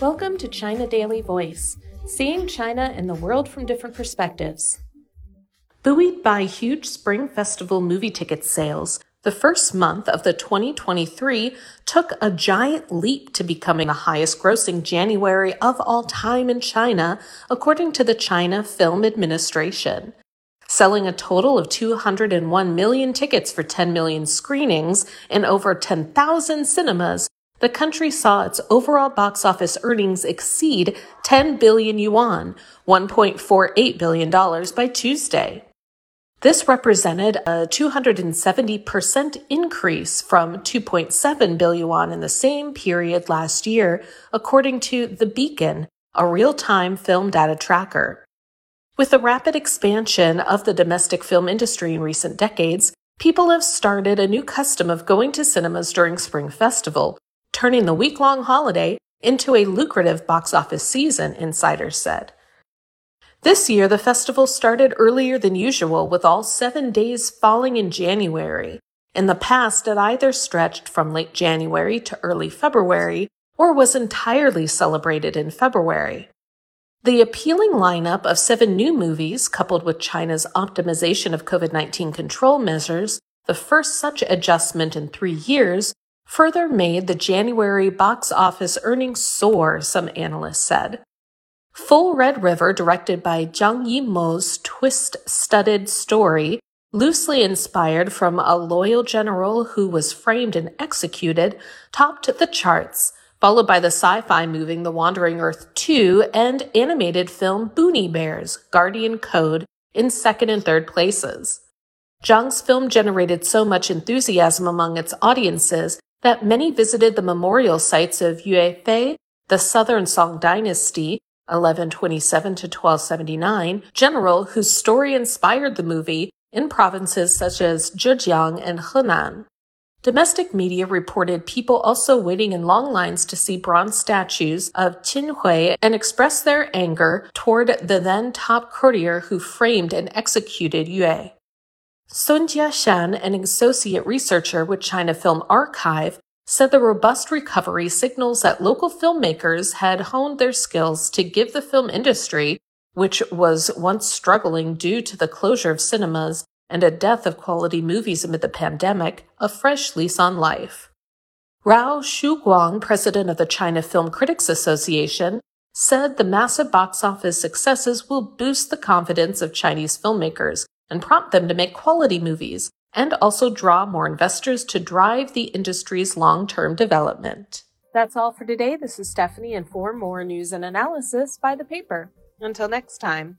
Welcome to China Daily Voice, seeing China and the world from different perspectives. Buoyed by huge Spring Festival movie ticket sales, the first month of the 2023 took a giant leap to becoming the highest grossing January of all time in China, according to the China Film Administration. Selling a total of 201 million tickets for 10 million screenings in over 10,000 cinemas, the country saw its overall box office earnings exceed 10 billion yuan, $1.48 billion by Tuesday. This represented a 270% increase from 2.7 billion yuan in the same period last year, according to The Beacon, a real-time film data tracker. With the rapid expansion of the domestic film industry in recent decades, people have started a new custom of going to cinemas during Spring Festival, turning the week-long holiday into a lucrative box office season, insiders said. This year, the festival started earlier than usual, with all seven days falling in January. In the past, it either stretched from late January to early February or was entirely celebrated in February. The appealing lineup of seven new movies, coupled with China's optimization of COVID 19 control measures, the first such adjustment in three years, further made the January box office earnings soar, some analysts said. Full Red River, directed by Zhang Yimou's twist-studded story, loosely inspired from a loyal general who was framed and executed, topped the charts, followed by the sci-fi movie The Wandering Earth 2 and animated film Boonie Bears, Guardian Code in second and third places. Zhang's film generated so much enthusiasm among its audiences that many visited the memorial sites of Yue Fei, the Southern Song Dynasty, 1127 to 1279, general whose story inspired the movie in provinces such as Zhejiang and Henan. Domestic media reported people also waiting in long lines to see bronze statues of Qin Hui and express their anger toward the then top courtier who framed and executed Yue. Sun Jiashan, an associate researcher with China Film Archive, said the robust recovery signals that local filmmakers had honed their skills to give the film industry, which was once struggling due to the closure of cinemas and a death of quality movies amid the pandemic, a fresh lease on life. Rao Shuguang, president of the China Film Critics Association, said the massive box office successes will boost the confidence of Chinese filmmakers and prompt them to make quality movies and also draw more investors to drive the industry's long term development. That's all for today. This is Stephanie, and for more news and analysis, buy the paper. Until next time.